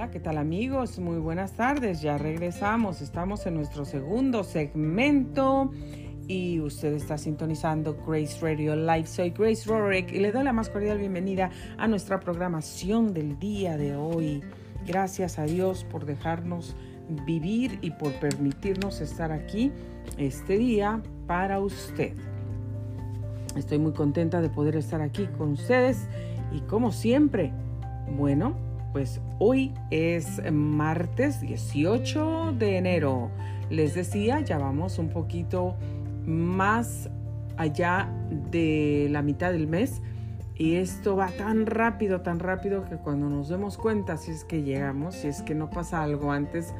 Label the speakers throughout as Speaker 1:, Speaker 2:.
Speaker 1: Hola, ¿qué tal amigos? Muy buenas tardes, ya regresamos, estamos en nuestro segundo segmento y usted está sintonizando Grace Radio Live. Soy Grace Rorick y le doy la más cordial bienvenida a nuestra programación del día de hoy. Gracias a Dios por dejarnos vivir y por permitirnos estar aquí este día para usted. Estoy muy contenta de poder estar aquí con ustedes y como siempre, bueno, pues hoy es martes 18 de enero. Les decía, ya vamos un poquito más allá de la mitad del mes. Y esto va tan rápido, tan rápido que cuando nos demos cuenta, si es que llegamos, si es que no pasa algo antes,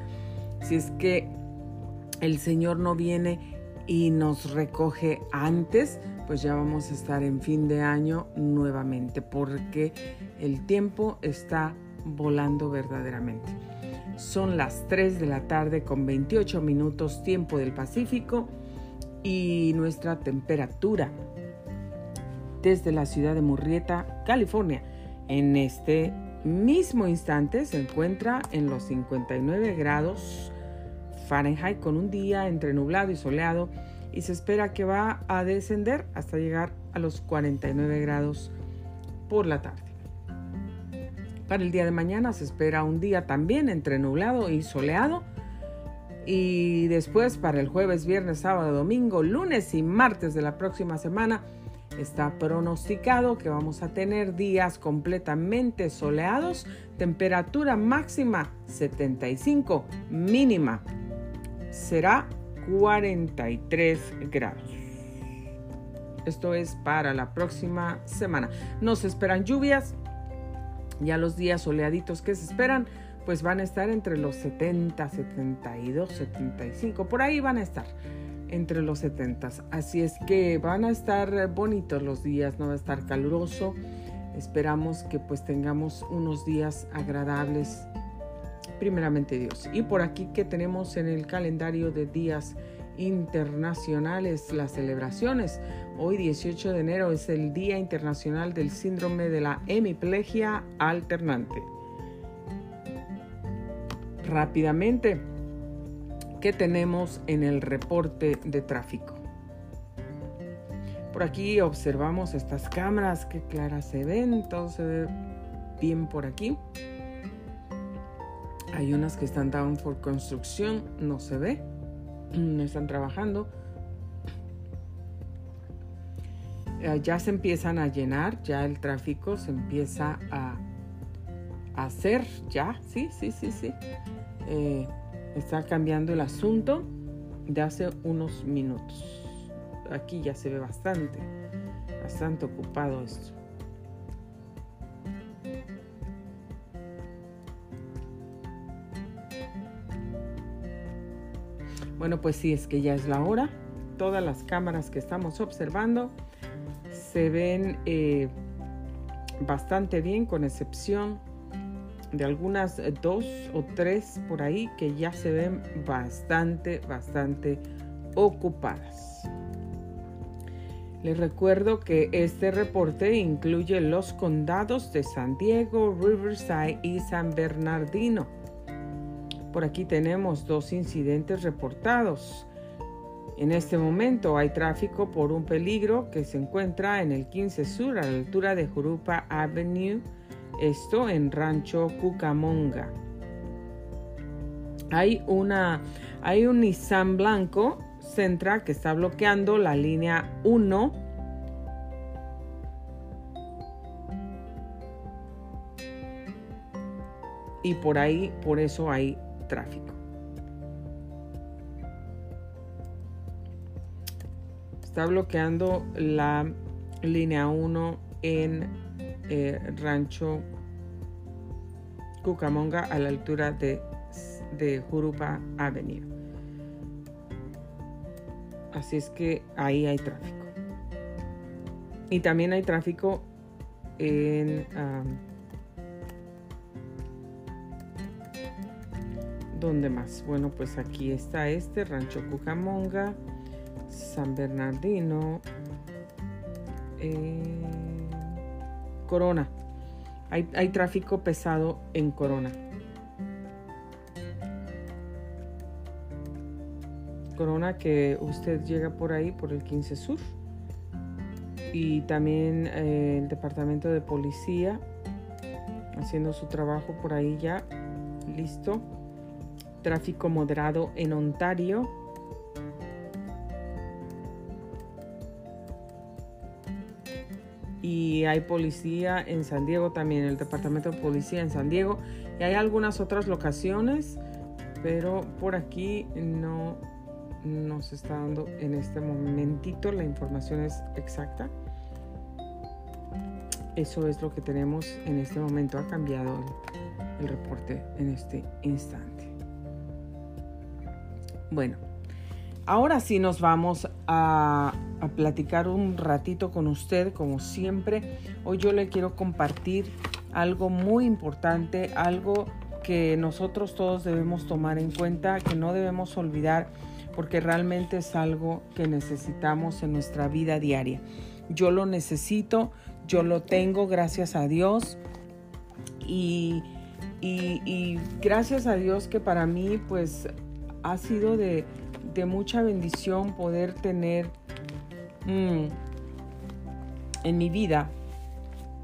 Speaker 1: si es que el Señor no viene y nos recoge antes, pues ya vamos a estar en fin de año nuevamente, porque el tiempo está volando verdaderamente. Son las 3 de la tarde con 28 minutos tiempo del Pacífico y nuestra temperatura desde la ciudad de Murrieta, California, en este mismo instante se encuentra en los 59 grados Fahrenheit con un día entre nublado y soleado y se espera que va a descender hasta llegar a los 49 grados por la tarde. Para el día de mañana se espera un día también entre nublado y soleado. Y después para el jueves, viernes, sábado, domingo, lunes y martes de la próxima semana está pronosticado que vamos a tener días completamente soleados, temperatura máxima 75, mínima será 43 grados. Esto es para la próxima semana. Nos esperan lluvias ya los días soleaditos que se esperan, pues van a estar entre los 70, 72, 75, por ahí van a estar entre los 70. Así es que van a estar bonitos los días, no va a estar caluroso. Esperamos que pues tengamos unos días agradables, primeramente Dios. Y por aquí que tenemos en el calendario de días internacionales las celebraciones. Hoy 18 de enero es el Día Internacional del Síndrome de la Hemiplegia Alternante. Rápidamente, ¿qué tenemos en el reporte de tráfico? Por aquí observamos estas cámaras, qué claras se ven, todo se ve bien por aquí. Hay unas que están down for construcción, no se ve no están trabajando. Eh, ya se empiezan a llenar, ya el tráfico se empieza a, hacer, ya, sí, sí, sí, sí. Eh, está cambiando el asunto de hace unos minutos. Aquí ya se ve bastante, bastante ocupado esto. Bueno, pues sí, es que ya es la hora. Todas las cámaras que estamos observando se ven eh, bastante bien, con excepción de algunas eh, dos o tres por ahí que ya se ven bastante, bastante ocupadas. Les recuerdo que este reporte incluye los condados de San Diego, Riverside y San Bernardino. Por aquí tenemos dos incidentes reportados. En este momento hay tráfico por un peligro que se encuentra en el 15 Sur a la altura de Jurupa Avenue, esto en Rancho Cucamonga. Hay, una, hay un Nissan blanco Centra que está bloqueando la línea 1 y por ahí, por eso hay tráfico. Está bloqueando la línea 1 en eh, Rancho Cucamonga a la altura de, de Jurupa Avenue. Así es que ahí hay tráfico. Y también hay tráfico en... ¿Dónde más? Bueno, pues aquí está este, Rancho Cucamonga, San Bernardino, eh, Corona. Hay, hay tráfico pesado en Corona. Corona que usted llega por ahí, por el 15 Sur. Y también eh, el departamento de policía haciendo su trabajo por ahí ya. Listo. Tráfico moderado en Ontario. Y hay policía en San Diego también, el departamento de policía en San Diego. Y hay algunas otras locaciones, pero por aquí no nos está dando en este momentito la información es exacta. Eso es lo que tenemos en este momento. Ha cambiado el, reporte en este instante. Bueno, ahora sí nos vamos a, platicar un ratito con usted, como siempre. Hoy yo le quiero compartir algo muy importante, algo que nosotros todos debemos tomar en cuenta, que no debemos olvidar, porque realmente es algo que necesitamos en nuestra vida diaria. Yo lo necesito, yo lo tengo, gracias a Dios. Y, gracias a Dios que para mí pues ha sido de, mucha bendición poder tener mm, en mi vida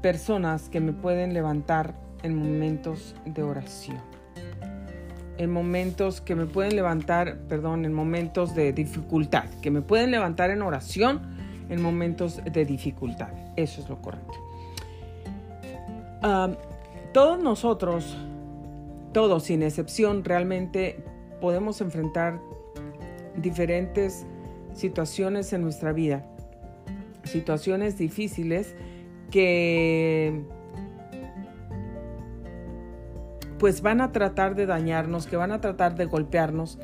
Speaker 1: personas que me pueden levantar en momentos de oración. En momentos que me pueden levantar, perdón, en momentos de dificultad, que me pueden levantar en oración en momentos de dificultad. Eso es lo correcto. todos nosotros, todos sin excepción, realmente podemos enfrentar diferentes situaciones en nuestra vida, situaciones difíciles que pues van a tratar de dañarnos, que van a tratar de golpearnos,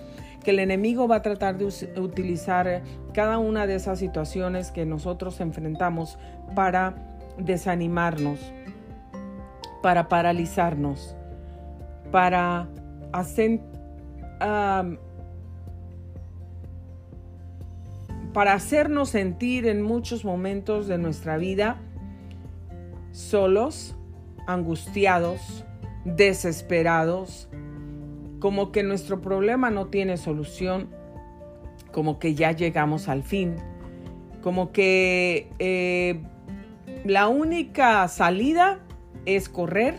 Speaker 1: que el enemigo va a tratar de utilizar cada una de esas situaciones que nosotros enfrentamos para desanimarnos, para paralizarnos, para hacer... para hacernos sentir en muchos momentos de nuestra vida solos, angustiados, desesperados, como que nuestro problema no tiene solución, como que ya llegamos al fin, como que eh, la única salida es correr,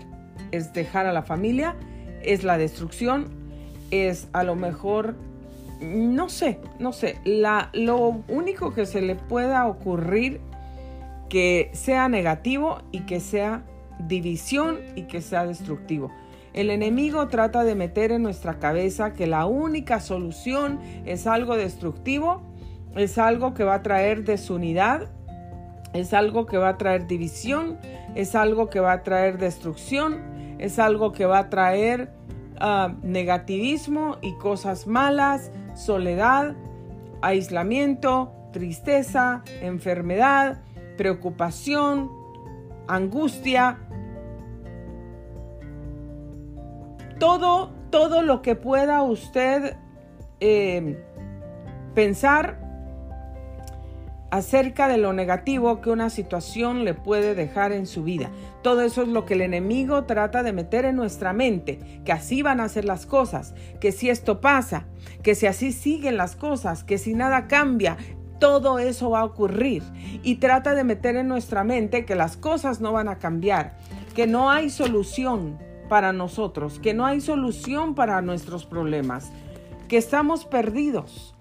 Speaker 1: es dejar a la familia, es la destrucción, es a lo mejor, no sé, no sé, la, lo único que se le pueda ocurrir que sea negativo y que sea división y que sea destructivo. El enemigo trata de meter en nuestra cabeza que la única solución es algo destructivo, es algo que va a traer desunidad, es algo que va a traer división, es algo que va a traer destrucción, es algo que va a traer ah, negativismo y cosas malas, soledad, aislamiento, tristeza, enfermedad, preocupación, angustia, todo, todo lo que pueda usted eh, pensar acerca de lo negativo que una situación le puede dejar en su vida. Todo eso es lo que el enemigo trata de meter en nuestra mente, que así van a ser las cosas, que si esto pasa, que si así siguen las cosas, que si nada cambia, todo eso va a ocurrir. Y trata de meter en nuestra mente que las cosas no van a cambiar, que no hay solución, para nosotros, que no hay solución para nuestros problemas, que estamos perdidos,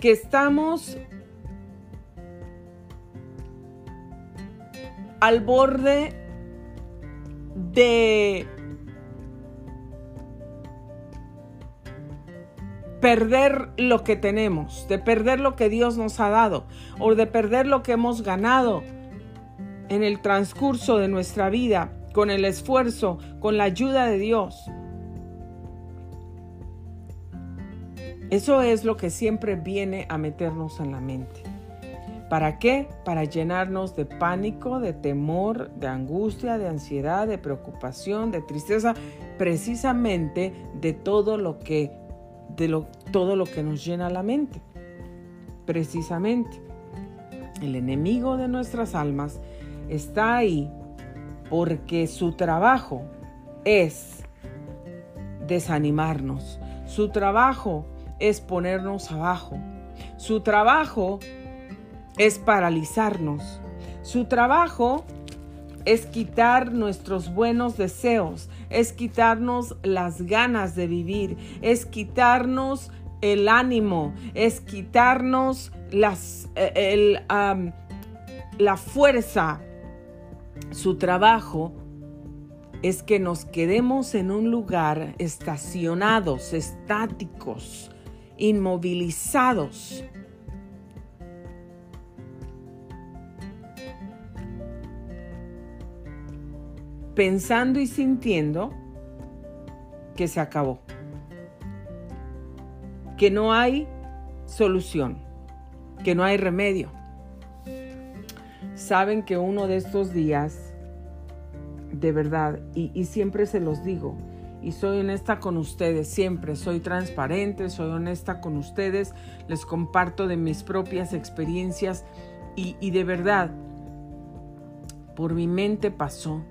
Speaker 1: que estamos al borde de perder lo que tenemos, de perder lo que Dios nos ha dado o de perder lo que hemos ganado en el transcurso de nuestra vida, con el esfuerzo, con la ayuda de Dios. Eso es lo que siempre viene a meternos en la mente. ¿Para qué? Para llenarnos de pánico, de temor, de angustia, de ansiedad, de preocupación, de tristeza, precisamente de todo lo que de lo, todo lo que nos llena la mente. Precisamente el enemigo de nuestras almas está ahí porque su trabajo es desanimarnos. Su trabajo es ponernos abajo. Su trabajo es paralizarnos. Su trabajo es quitar nuestros buenos deseos, es quitarnos las ganas de vivir, es quitarnos el ánimo, es quitarnos las, eh, la fuerza. Su trabajo es que nos quedemos en un lugar estacionados, estáticos, inmovilizados. pensando y sintiendo que se acabó, que no hay solución, que no hay remedio. Saben que uno de estos días, de verdad, y, siempre se los digo, y soy honesta con ustedes, siempre soy transparente, soy honesta con ustedes, les comparto de mis propias experiencias y, y de verdad, por mi mente pasó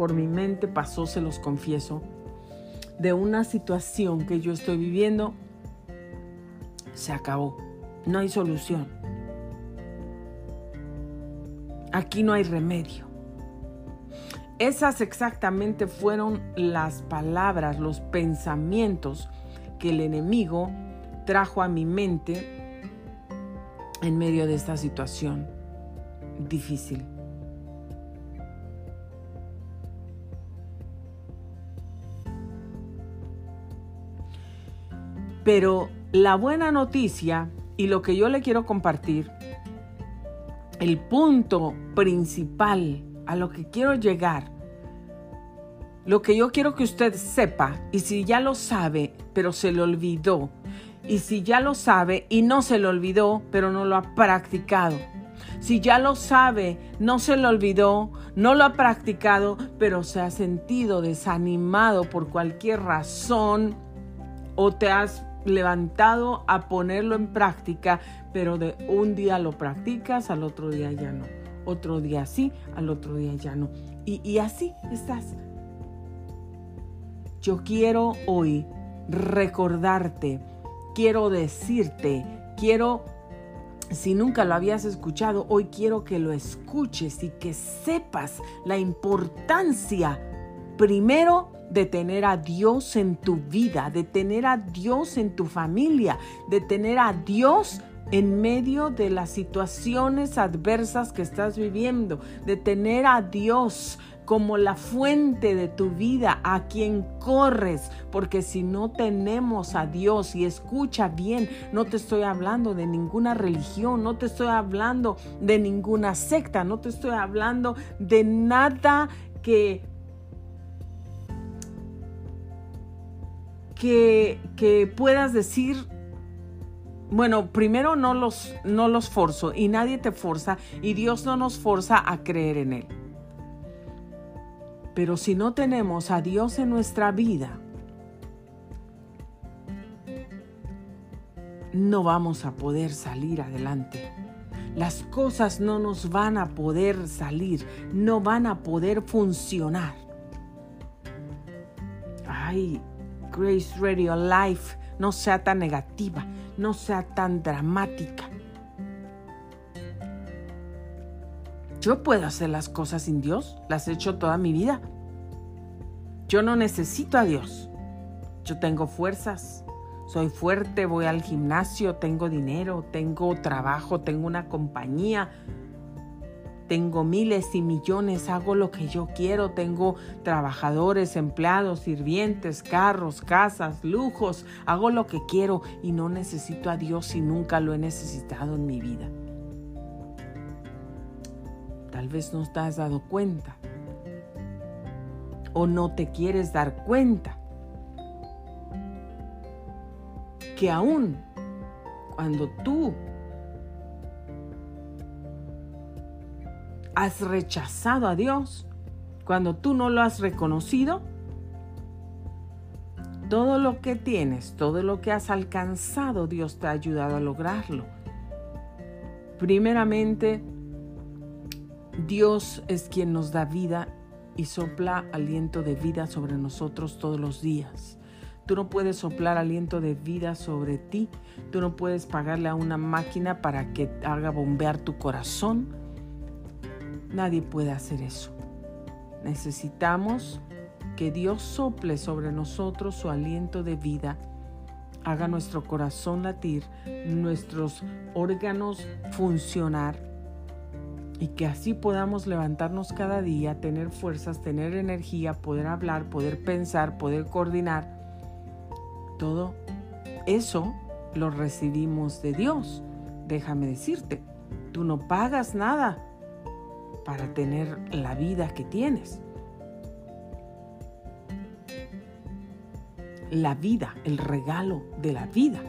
Speaker 1: por mi mente pasó, se los confieso, de una situación que yo estoy viviendo, se acabó. No hay solución. Aquí no hay remedio. Esas exactamente fueron las palabras, los pensamientos que el enemigo trajo a mi mente en medio de esta situación difícil. Pero la buena noticia y lo que yo le quiero compartir, el punto principal a lo que quiero llegar, lo que yo quiero que usted sepa, y si ya lo sabe, pero se le olvidó, y si ya lo sabe y no se le olvidó, pero no lo ha practicado, si ya lo sabe, no se le olvidó, no lo ha practicado, pero se ha sentido desanimado por cualquier razón, o te has levantado a ponerlo en práctica, pero de un día lo practicas, al otro día ya no. Otro día sí, al otro día ya no. Y, y así estás. Yo quiero hoy recordarte, quiero decirte, quiero, si nunca lo habías escuchado, hoy quiero que lo escuches y que sepas la importancia, primero, de tener a Dios en tu vida, de tener a Dios en tu familia, de tener a Dios en medio de las situaciones adversas que estás viviendo, de tener a Dios como la fuente de tu vida, a quien corres, porque si no tenemos a Dios y escucha bien, no te estoy hablando de ninguna religión, no te estoy hablando de ninguna secta, no te estoy hablando de nada que que, puedas decir, bueno, primero no los, no los forzo y nadie te forza y Dios no nos forza a creer en Él. Pero si no tenemos a Dios en nuestra vida, no vamos a poder salir adelante. Las cosas no nos van a poder salir, no van a poder funcionar. Ay, Grace Radio Life no sea tan negativa, no sea tan dramática. Yo puedo hacer las cosas sin Dios, las he hecho toda mi vida. Yo no necesito a Dios. Yo tengo fuerzas, soy fuerte, voy al gimnasio, tengo dinero, tengo trabajo, tengo una compañía, tengo miles y millones, hago lo que yo quiero, tengo trabajadores, empleados, sirvientes, carros, casas, lujos, hago lo que quiero y no necesito a Dios y nunca lo he necesitado en mi vida. Tal vez no te has dado cuenta o no te quieres dar cuenta que aún cuando tú has rechazado a Dios, cuando tú no lo has reconocido, todo lo que tienes, todo lo que has alcanzado, Dios te ha ayudado a lograrlo. Primeramente, Dios es quien nos da vida y sopla aliento de vida sobre nosotros todos los días. Tú no puedes soplar aliento de vida sobre ti. Tú no puedes pagarle a una máquina para que haga bombear tu corazón. Nadie puede hacer eso. Necesitamos que Dios sople sobre nosotros su aliento de vida, haga nuestro corazón latir, nuestros órganos funcionar y que así podamos levantarnos cada día, tener fuerzas, tener energía, poder hablar, poder pensar, poder coordinar. Todo eso lo recibimos de Dios. Déjame decirte, tú no pagas nada para tener la vida que tienes. La vida, el regalo de la vida.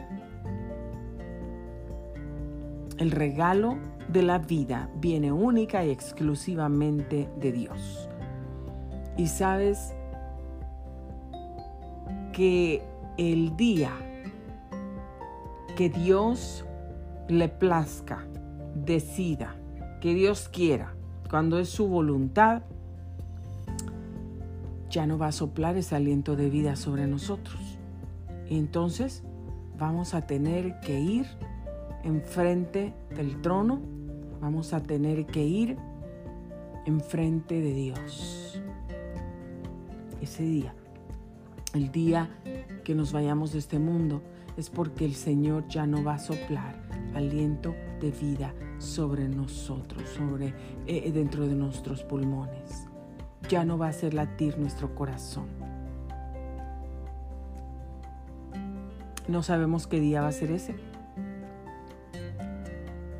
Speaker 1: El regalo de la vida viene única y exclusivamente de Dios. Y sabes que el día que Dios le plazca, decida, que Dios quiera, cuando es su voluntad, ya no va a soplar ese aliento de vida sobre nosotros. Y entonces vamos a tener que ir enfrente del trono, vamos a tener que ir enfrente de Dios. Ese día, el día que nos vayamos de este mundo, es porque el Señor ya no va a soplar aliento de vida sobre nosotros, sobre eh, dentro de nuestros pulmones. Ya no va a hacer latir nuestro corazón. No sabemos qué día va a ser ese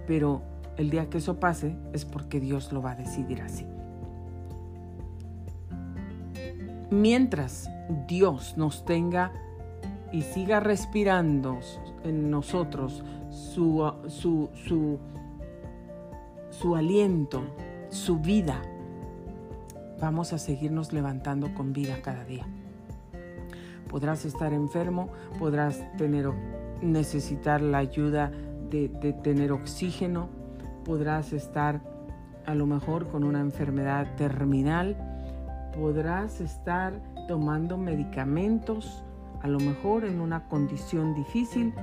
Speaker 1: pero el día que eso pase es porque Dios lo va a decidir así. Mientras Dios nos tenga y siga respirando en nosotros su, su, su, su aliento, su vida, vamos a seguirnos levantando con vida cada día. Podrás estar enfermo, podrás tener, necesitar la ayuda de, tener oxígeno, podrás estar a lo mejor con una enfermedad terminal, podrás estar tomando medicamentos, a lo mejor en una condición difícil,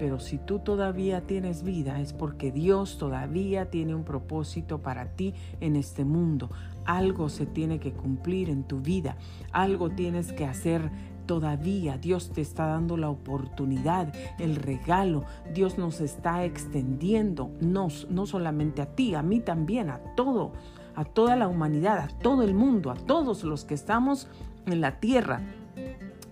Speaker 1: pero si tú todavía tienes vida es porque Dios todavía tiene un propósito para ti en este mundo. Algo se tiene que cumplir en tu vida, algo tienes que hacer Todavía Dios te está dando la oportunidad, el regalo. Dios nos está extendiendo, no, no solamente a ti, a mí también, a todo, a toda la humanidad, a todo el mundo, a todos los que estamos en la tierra.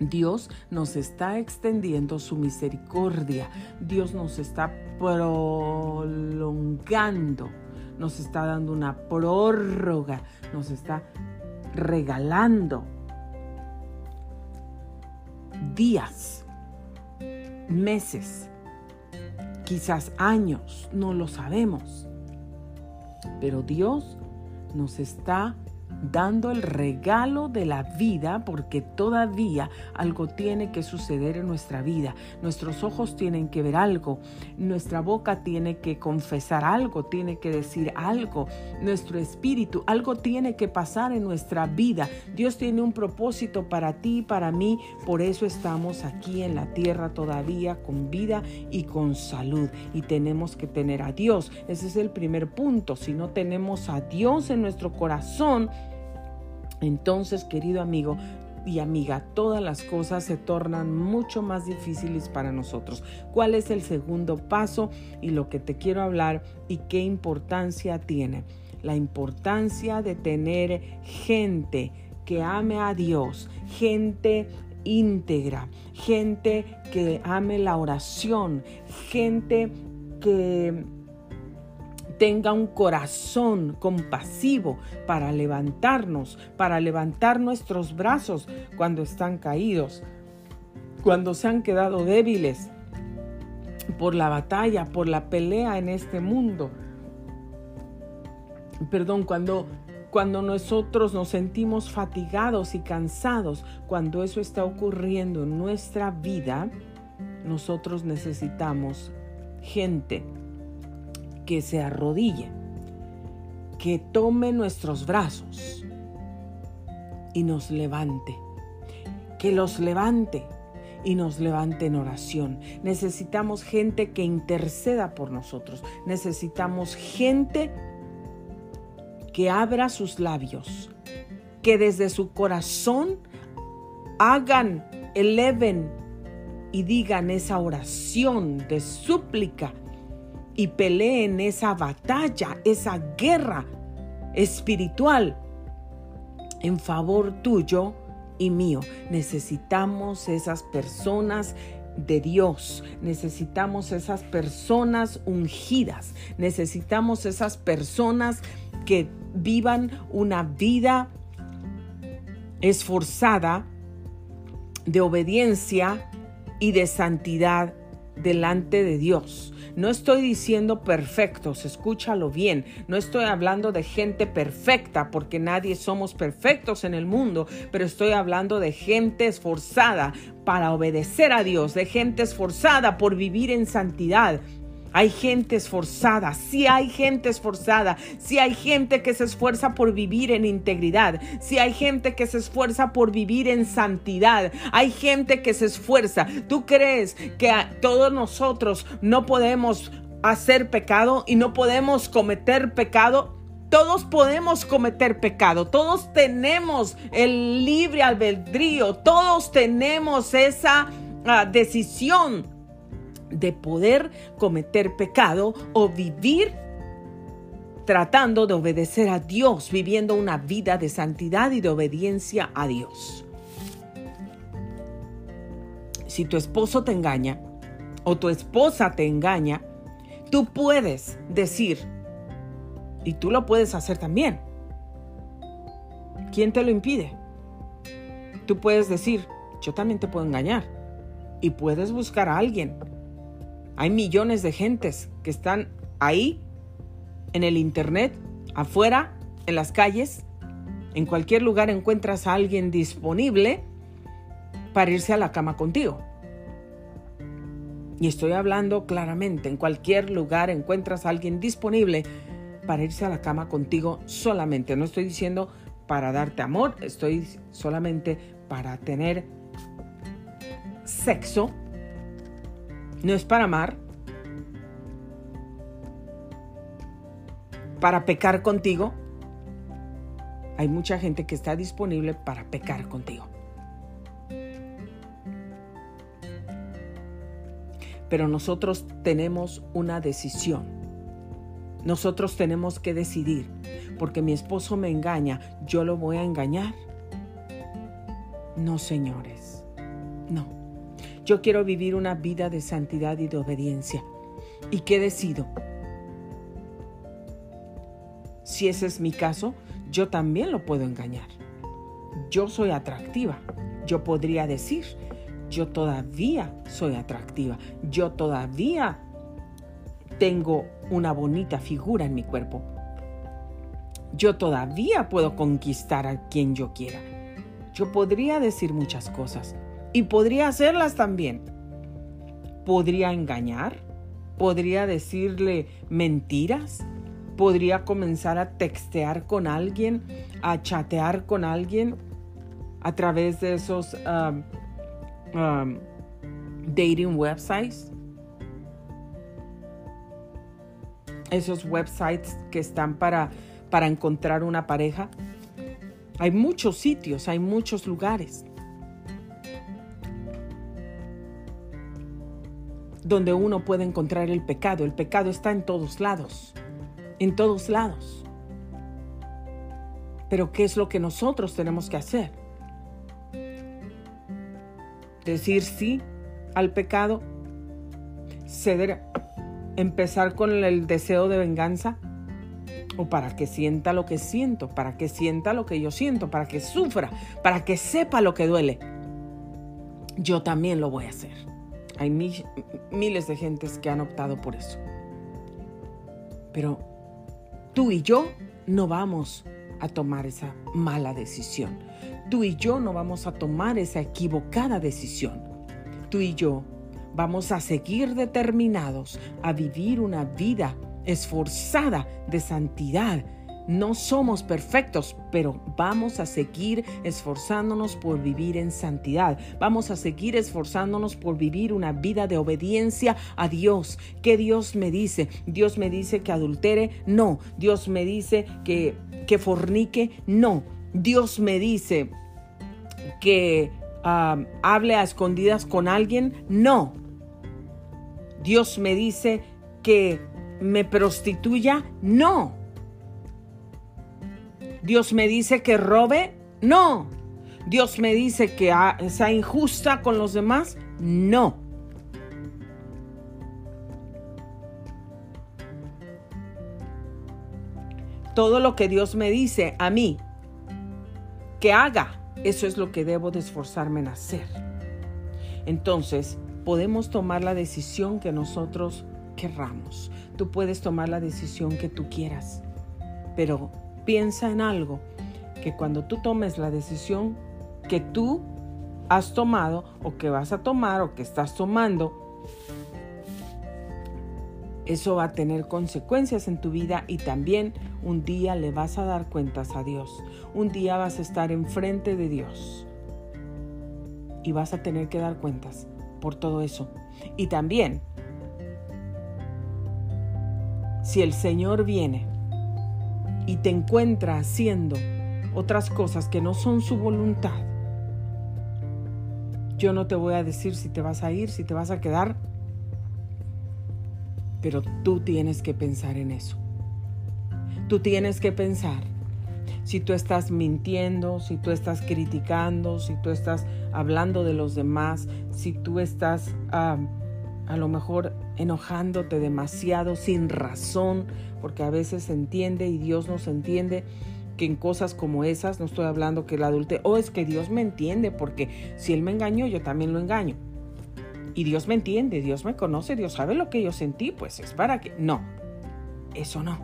Speaker 1: Dios nos está extendiendo su misericordia. Dios nos está prolongando. Nos está dando una prórroga. Nos está regalando días, meses, quizás años, no lo sabemos. Pero Dios nos está dando el regalo de la vida porque todavía algo tiene que suceder en nuestra vida. Nuestros ojos tienen que ver algo, nuestra boca tiene que confesar algo, tiene que decir algo, nuestro espíritu, algo tiene que pasar en nuestra vida. Dios tiene un propósito para ti y para mí, por eso estamos aquí en la tierra todavía con vida y con salud y tenemos que tener a Dios. Ese es el primer punto. Si no tenemos a Dios en nuestro corazón, entonces, querido amigo, y amiga, todas las cosas se tornan mucho más difíciles para nosotros. ¿Cuál es el segundo paso y lo que te quiero hablar y qué importancia tiene? La importancia de tener gente que ame a Dios, gente íntegra, gente que ame la oración, gente que tenga un corazón compasivo para levantarnos, para levantar nuestros brazos cuando están caídos, cuando se han quedado débiles por la batalla, por la pelea en este mundo. Perdón, cuando cuando nosotros nos sentimos fatigados y cansados, cuando eso está ocurriendo en nuestra vida, nosotros necesitamos gente que se arrodille, que tome nuestros brazos y nos levante, que los levante, y nos levante en oración. Necesitamos gente que interceda por nosotros. Necesitamos gente que abra sus labios, que desde su corazón hagan, eleven y digan esa oración de súplica y peleen esa batalla, esa guerra espiritual en favor tuyo y mío. Necesitamos esas personas de Dios. Necesitamos esas personas ungidas. Necesitamos esas personas que vivan una vida esforzada de obediencia y de santidad delante de Dios. No estoy diciendo perfectos, escúchalo bien. No estoy hablando de gente perfecta, porque nadie somos perfectos en el mundo, pero estoy hablando de gente esforzada para obedecer a Dios, de gente esforzada por vivir en santidad, hay gente esforzada, sí hay gente esforzada, sí hay gente que se esfuerza por vivir en integridad, sí hay gente que se esfuerza por vivir en santidad, hay gente que se esfuerza. ¿Tú crees que todos nosotros no podemos hacer pecado y no podemos cometer pecado? Todos podemos cometer pecado, todos tenemos el libre albedrío, todos tenemos esa ah, decisión de poder cometer pecado o vivir tratando de obedecer a Dios, viviendo una vida de santidad y de obediencia a Dios. Si tu esposo te engaña o tu esposa te engaña, tú puedes decir, y tú lo puedes hacer también. ¿Quién te lo impide? Tú puedes decir, yo también te puedo engañar. Y puedes buscar a alguien hay millones de gentes que están ahí, en el Internet, afuera, en las calles. En cualquier lugar encuentras a alguien disponible para irse a la cama contigo. Y estoy hablando claramente, en cualquier lugar encuentras a alguien disponible para irse a la cama contigo solamente. No estoy diciendo para darte amor, estoy solamente para tener sexo no es para amar, para pecar contigo. Hay mucha gente que está disponible para pecar contigo. Pero nosotros tenemos una decisión. Nosotros tenemos que decidir, porque mi esposo me engaña, ¿yo lo voy a engañar? No, señores, no. Yo quiero vivir una vida de santidad y de obediencia. ¿Y qué decido? Si ese es mi caso, yo también lo puedo engañar. Yo soy atractiva. Yo podría decir, yo todavía soy atractiva. Yo todavía tengo una bonita figura en mi cuerpo. Yo todavía puedo conquistar a quien yo quiera. Yo podría decir muchas cosas, y podría hacerlas también. Podría engañar, podría decirle mentiras, podría comenzar a textear con alguien, a chatear con alguien a través de esos um, um, dating websites. Esos websites que están para, para encontrar una pareja. Hay muchos sitios, hay muchos lugares. Donde uno puede encontrar el pecado. El pecado está en todos lados, en todos lados. Pero ¿qué es lo que nosotros tenemos que hacer? Decir sí al pecado, ceder, empezar con el deseo de venganza, o para que sienta lo que siento, para que sienta lo que yo siento, para que sufra, para que sepa lo que duele. Yo también lo voy a hacer. Hay miles de gentes que han optado por eso. Pero tú y yo no vamos a tomar esa mala decisión. Tú y yo no vamos a tomar esa equivocada decisión. Tú y yo vamos a seguir determinados a vivir una vida esforzada de santidad No somos perfectos, pero vamos a seguir esforzándonos por vivir en santidad. Vamos a seguir esforzándonos por vivir una vida de obediencia a Dios. ¿Qué Dios me dice? Dios me dice que adultere, no. Dios me dice que, que fornique, no. Dios me dice que hable a escondidas con alguien, no. Dios me dice que me prostituya, no. Dios me dice que robe, no. Dios me dice que sea injusta con los demás, no. Todo lo que Dios me dice a mí que haga, eso es lo que debo de esforzarme en hacer. Entonces, podemos tomar la decisión que nosotros querramos. Tú puedes tomar la decisión que tú quieras, pero piensa en algo, que cuando tú tomes la decisión que tú has tomado o que vas a tomar o que estás tomando, eso va a tener consecuencias en tu vida y también un día le vas a dar cuentas a Dios. Un día vas a estar enfrente de Dios y vas a tener que dar cuentas por todo eso. Y también, si el Señor viene y te encuentra haciendo otras cosas que no son su voluntad, yo no te voy a decir si te vas a ir, si te vas a quedar, pero tú tienes que pensar en eso. Tú tienes que pensar si tú estás mintiendo, si tú estás criticando, si tú estás hablando de los demás, si tú estás a lo mejor enojándote demasiado sin razón, porque a veces se entiende y Dios nos entiende que en cosas como esas, no estoy hablando que el adulte, o es que Dios me entiende, porque si Él me engañó, yo también lo engaño. Y Dios me entiende, Dios me conoce, Dios sabe lo que yo sentí, pues es para que... No, eso no.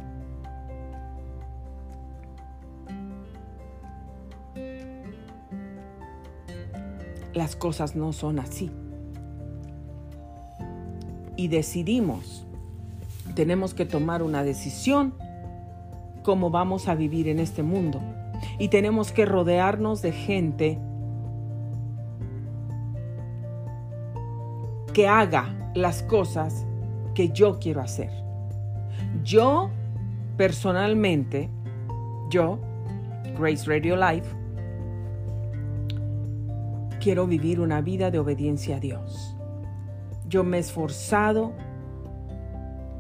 Speaker 1: Las cosas no son así. Y decidimos tenemos que tomar una decisión cómo vamos a vivir en este mundo. Y tenemos que rodearnos de gente que haga las cosas que yo quiero hacer. Yo, personalmente, yo, Grace Radio Life, quiero vivir una vida de obediencia a Dios. Yo me he esforzado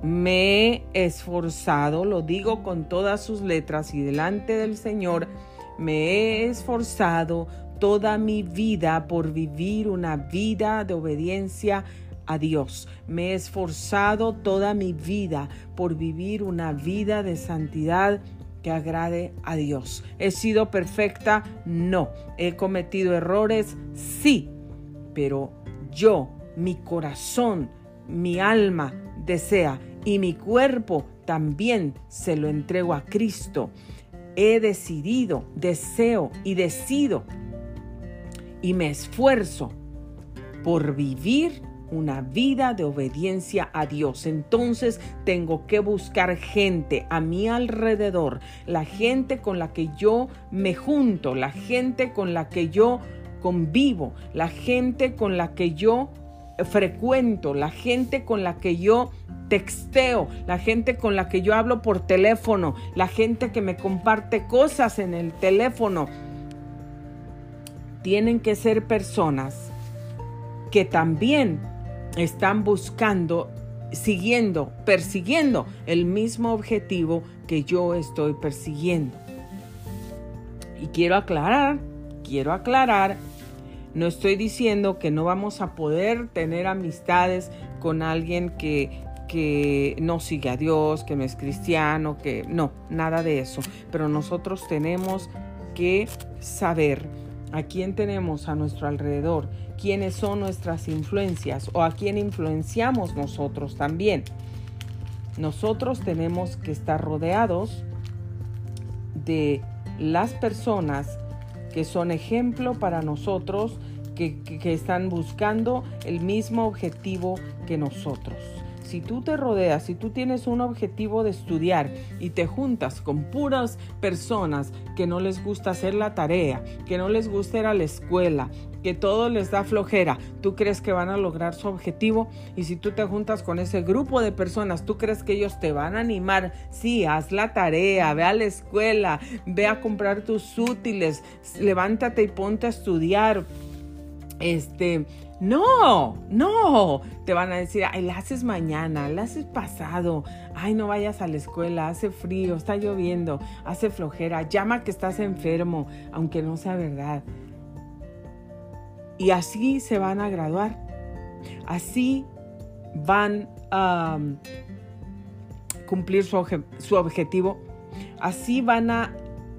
Speaker 1: me he esforzado, lo digo con todas sus letras y delante del Señor, me he esforzado toda mi vida por vivir una vida de obediencia a Dios. Me he esforzado toda mi vida por vivir una vida de santidad que agrade a Dios. ¿He sido perfecta? No. ¿He cometido errores? Sí. Pero yo, mi corazón, mi alma desea y mi cuerpo también se lo entrego a Cristo. He decidido, deseo y decido y me esfuerzo por vivir una vida de obediencia a Dios. Entonces tengo que buscar gente a mi alrededor, la gente con la que yo me junto, la gente con la que yo convivo, la gente con la que yo frecuento, la gente con la que yo texteo, la gente con la que yo hablo por teléfono, la gente que me comparte cosas en el teléfono. Tienen que ser personas que también están buscando, siguiendo, persiguiendo el mismo objetivo que yo estoy persiguiendo. Y quiero aclarar, quiero aclarar, no estoy diciendo que no vamos a poder tener amistades con alguien que que no sigue a Dios, que no es cristiano, que no, nada de eso. Pero nosotros tenemos que saber a quién tenemos a nuestro alrededor, quiénes son nuestras influencias o a quién influenciamos nosotros también. Nosotros tenemos que estar rodeados de las personas que son ejemplo para nosotros, que, que están buscando el mismo objetivo que nosotros. Si tú te rodeas, si tú tienes un objetivo de estudiar y te juntas con puras personas que no les gusta hacer la tarea, que no les gusta ir a la escuela, que todo les da flojera, ¿tú crees que van a lograr su objetivo? Y si tú te juntas con ese grupo de personas, ¿tú crees que ellos te van a animar? Sí, haz la tarea, ve a la escuela, ve a comprar tus útiles, levántate y ponte a estudiar. Este, no, no, te van a decir, ay, la haces mañana, la haces pasado, ay, no vayas a la escuela, hace frío, está lloviendo, hace flojera, llama que estás enfermo, aunque no sea verdad. Y así se van a graduar. Así van a um, cumplir su, objetivo. Así van a,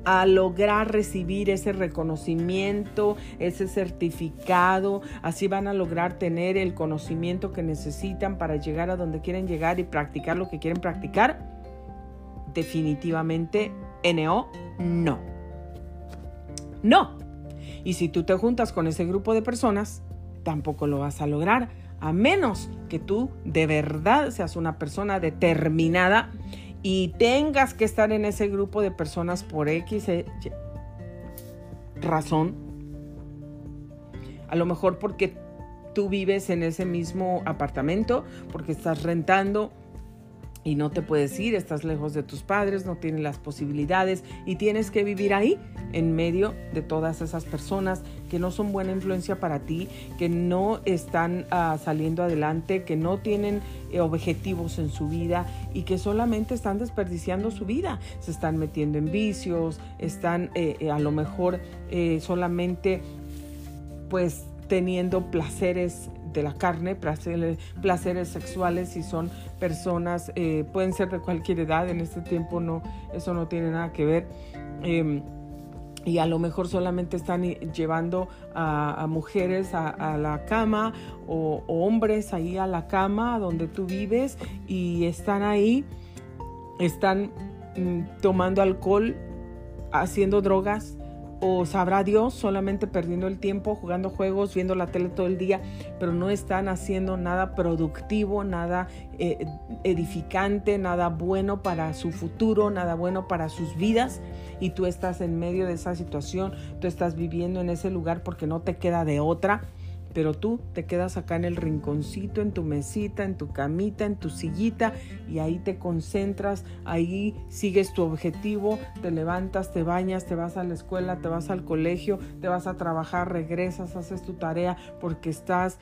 Speaker 1: a, lograr recibir ese reconocimiento, ese certificado. Así van a lograr tener el conocimiento que necesitan para llegar a donde quieren llegar y practicar lo que quieren practicar. Definitivamente, NO, no. No. Y si tú te juntas con ese grupo de personas, tampoco lo vas a lograr, a menos que tú de verdad seas una persona determinada y tengas que estar en ese grupo de personas por X e, razón. A lo mejor porque tú vives en ese mismo apartamento, porque estás rentando y no te puedes ir, estás lejos de tus padres, no tienes las posibilidades y tienes que vivir ahí en medio de todas esas personas que no son buena influencia para ti, que no están ah, saliendo adelante, que no tienen eh, objetivos en su vida y que solamente están desperdiciando su vida, se están metiendo en vicios, están eh, eh, a lo mejor solamente pues teniendo placeres de la carne, placeres, placeres sexuales y son personas, pueden ser de cualquier edad, en este tiempo no, eso no tiene nada que ver. Y a lo mejor solamente están llevando a, mujeres a, la cama o, hombres ahí a la cama donde tú vives y están ahí, están mm, tomando alcohol, haciendo drogas, o sabrá Dios solamente perdiendo el tiempo, jugando juegos, viendo la tele todo el día, pero no están haciendo nada productivo, nada eh, edificante, nada bueno para su futuro, nada bueno para sus vidas. Y tú estás en medio de esa situación, tú estás viviendo en ese lugar porque no te queda de otra pero tú te quedas acá en el rinconcito, en tu mesita, en tu camita, en tu sillita y ahí te concentras, ahí sigues tu objetivo, te levantas, te bañas, te vas a la escuela, te vas al colegio, te vas a trabajar, regresas, haces tu tarea porque estás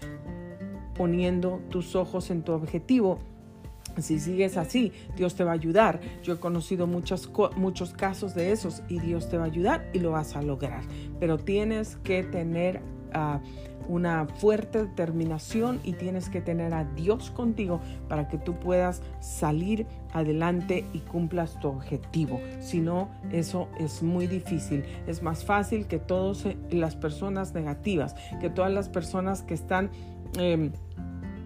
Speaker 1: poniendo tus ojos en tu objetivo. Si sigues así, Dios te va a ayudar. Yo he conocido muchos, muchos casos de esos y Dios te va a ayudar y lo vas a lograr. Pero tienes que tener... Uh, una fuerte determinación y tienes que tener a Dios contigo para que tú puedas salir adelante y cumplas tu objetivo. Si no, eso es muy difícil. Es más fácil que todas las personas negativas, que todas las personas que están... Em,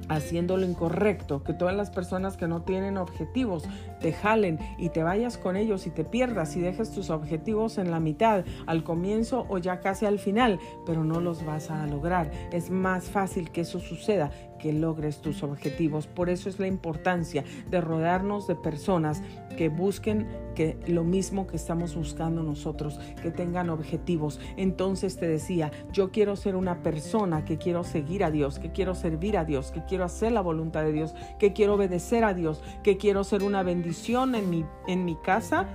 Speaker 1: haciendo lo incorrecto, que todas las personas que no tienen objetivos te jalen y te vayas con ellos y te pierdas y dejes tus objetivos en la mitad, al comienzo o ya casi al final, pero no los vas a lograr. Es más fácil que eso suceda que logres tus objetivos. Por eso es la importancia de rodearnos de personas que busquen que lo mismo que estamos buscando nosotros, que tengan objetivos. Entonces te decía, yo quiero ser una persona que quiero seguir a Dios, que quiero servir a Dios, que quiero hacer la voluntad de Dios, que quiero obedecer a Dios, que quiero ser una bendición en mi, en mi casa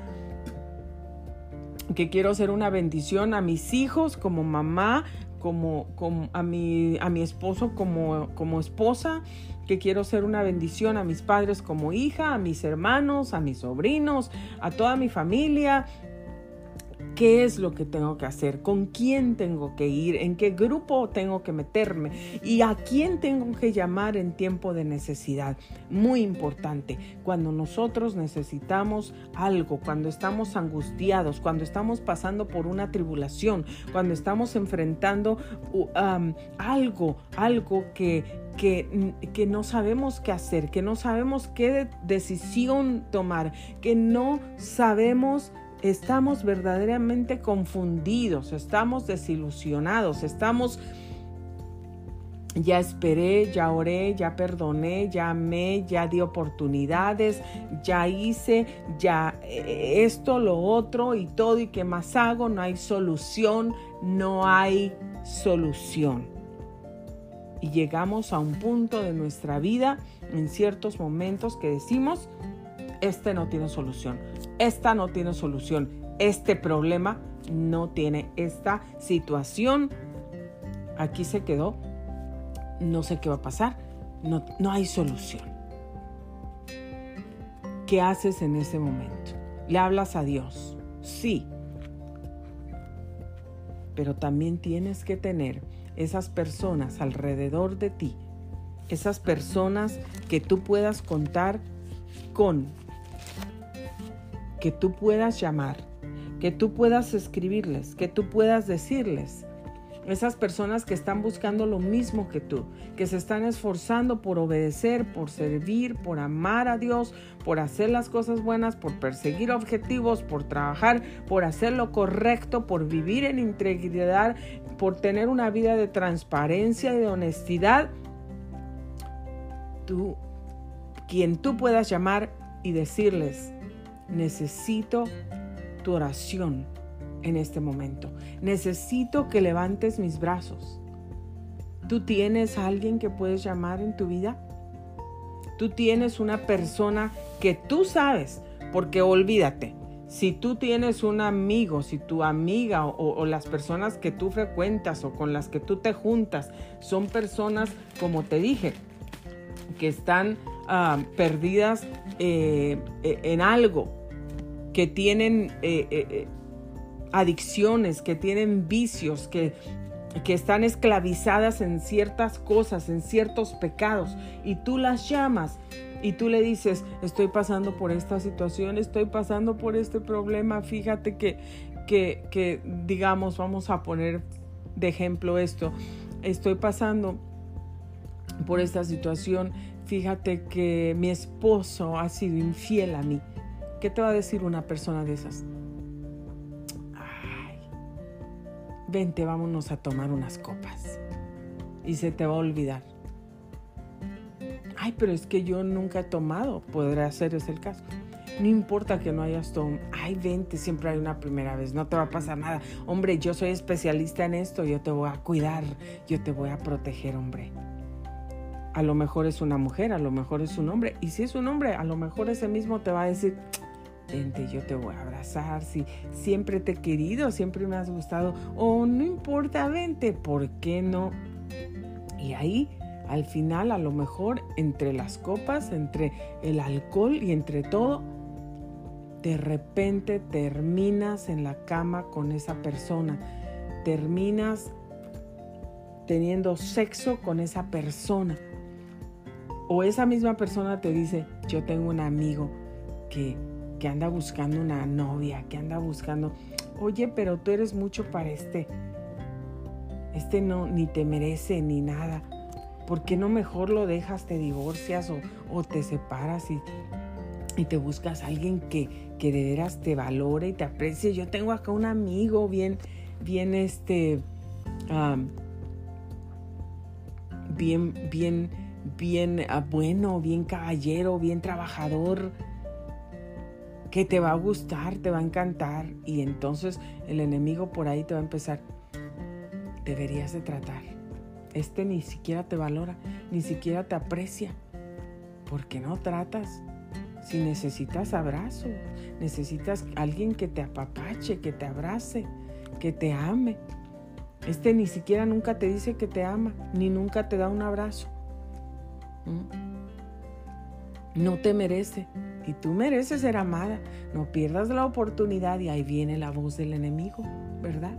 Speaker 1: que quiero ser una bendición a mis hijos como mamá, como, a, mi, a mi esposo como, como esposa, que quiero ser una bendición a mis padres como hija, a mis hermanos, a mis sobrinos, a toda mi familia, qué es lo que tengo que hacer, con quién tengo que ir, en qué grupo tengo que meterme y a quién tengo que llamar en tiempo de necesidad. Muy importante, cuando nosotros necesitamos algo, cuando estamos angustiados, cuando estamos pasando por una tribulación, cuando estamos enfrentando algo, algo que, que, que, no sabemos qué hacer, que no sabemos qué decisión tomar, que no sabemos estamos verdaderamente confundidos, estamos desilusionados, estamos ya esperé, ya oré, ya perdoné, ya amé, ya di oportunidades, ya hice, ya eh, esto, lo otro y todo y qué más hago, no hay solución, no hay solución. Y llegamos a un punto de nuestra vida en ciertos momentos que decimos, este no tiene solución, esta no tiene solución, este problema no tiene esta situación. Aquí se quedó no sé qué va a pasar, no, no hay solución. ¿Qué haces en ese momento? ¿Le hablas a Dios? Sí. Pero también tienes que tener esas personas alrededor de ti, esas personas que tú puedas contar con, que tú puedas llamar, que tú puedas escribirles, que tú puedas decirles, esas personas que están buscando lo mismo que tú, que se están esforzando por obedecer, por servir, por amar a Dios, por hacer las cosas buenas, por perseguir objetivos, por trabajar, por hacer lo correcto, por vivir en integridad, por tener una vida de transparencia y de honestidad. Tú, quien tú puedas llamar y decirles, necesito tu oración en este momento. Necesito que levantes mis brazos. ¿Tú tienes a alguien que puedes llamar en tu vida? Tú tienes una persona que tú sabes, porque olvídate, si tú tienes un amigo, si tu amiga o, las personas que tú frecuentas o con las que tú te juntas son personas, como te dije, que están ah, perdidas eh, eh, en algo, que tienen eh, adicciones, que tienen vicios, que, que están esclavizadas en ciertas cosas, en ciertos pecados, y tú las llamas y tú le dices, estoy pasando por esta situación, estoy pasando por este problema, fíjate que, que, que digamos, vamos a poner de ejemplo esto, estoy pasando por esta situación, fíjate que mi esposo ha sido infiel a mí. ¿Qué te va a decir una persona de esas? vente, vámonos a tomar unas copas. Y se te va a olvidar. Ay, pero es que yo nunca he tomado. Podrá ser ese el caso. No importa que no hayas tomado. Ay, vente, siempre hay una primera vez. No te va a pasar nada. Hombre, yo soy especialista en esto. Yo te voy a cuidar. Yo te voy a proteger, hombre. A lo mejor es una mujer, a lo mejor es un hombre. Y si es un hombre, a lo mejor ese mismo te va a decir, yo te voy a abrazar, si siempre te he querido, siempre me has gustado, o no importa, vente, ¿por qué no? Y ahí, al final, a lo mejor, entre las copas, entre el alcohol y entre todo, de repente terminas en la cama con esa persona, terminas teniendo sexo con esa persona. O esa misma persona te dice, yo tengo un amigo que que anda buscando una novia, que anda buscando, oye, pero tú eres mucho para este, este no, ni te merece ni nada. ¿Por qué no mejor lo dejas, te divorcias o, te separas y, y, te buscas a alguien que, que de veras te valore y te aprecie? Yo tengo acá un amigo bien, bien este, bien, bien, bien ah, bueno, bien caballero, bien trabajador que te va a gustar, te va a encantar y entonces el enemigo por ahí te va a empezar. Deberías de tratar. Este ni siquiera te valora, ni siquiera te aprecia. ¿Por qué no tratas? Si necesitas abrazo, necesitas alguien que te apapache, que te abrace, que te ame. Este ni siquiera nunca te dice que te ama, ni nunca te da un abrazo. ¿Mm? No te merece y tú mereces ser amada. No pierdas la oportunidad y ahí viene la voz del enemigo, ¿verdad?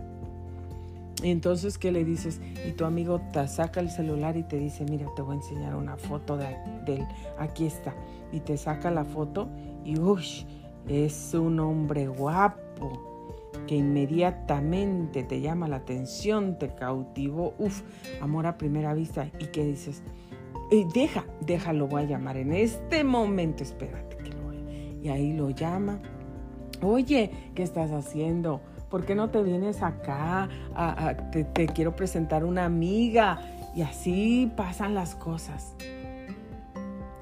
Speaker 1: Y entonces, ¿qué le dices? Y tu amigo te saca el celular y te dice, mira, te voy a enseñar una foto de, él. Aquí está. Y te saca la foto y, uy, es un hombre guapo que inmediatamente te llama la atención, te cautivó, uf, amor a primera vista. ¿Y qué dices? Y deja, déjalo, voy a llamar en este momento, espérate y ahí lo llama. Oye, ¿qué estás haciendo? ¿Por qué no te vienes acá? te, quiero presentar una amiga. Y así pasan las cosas.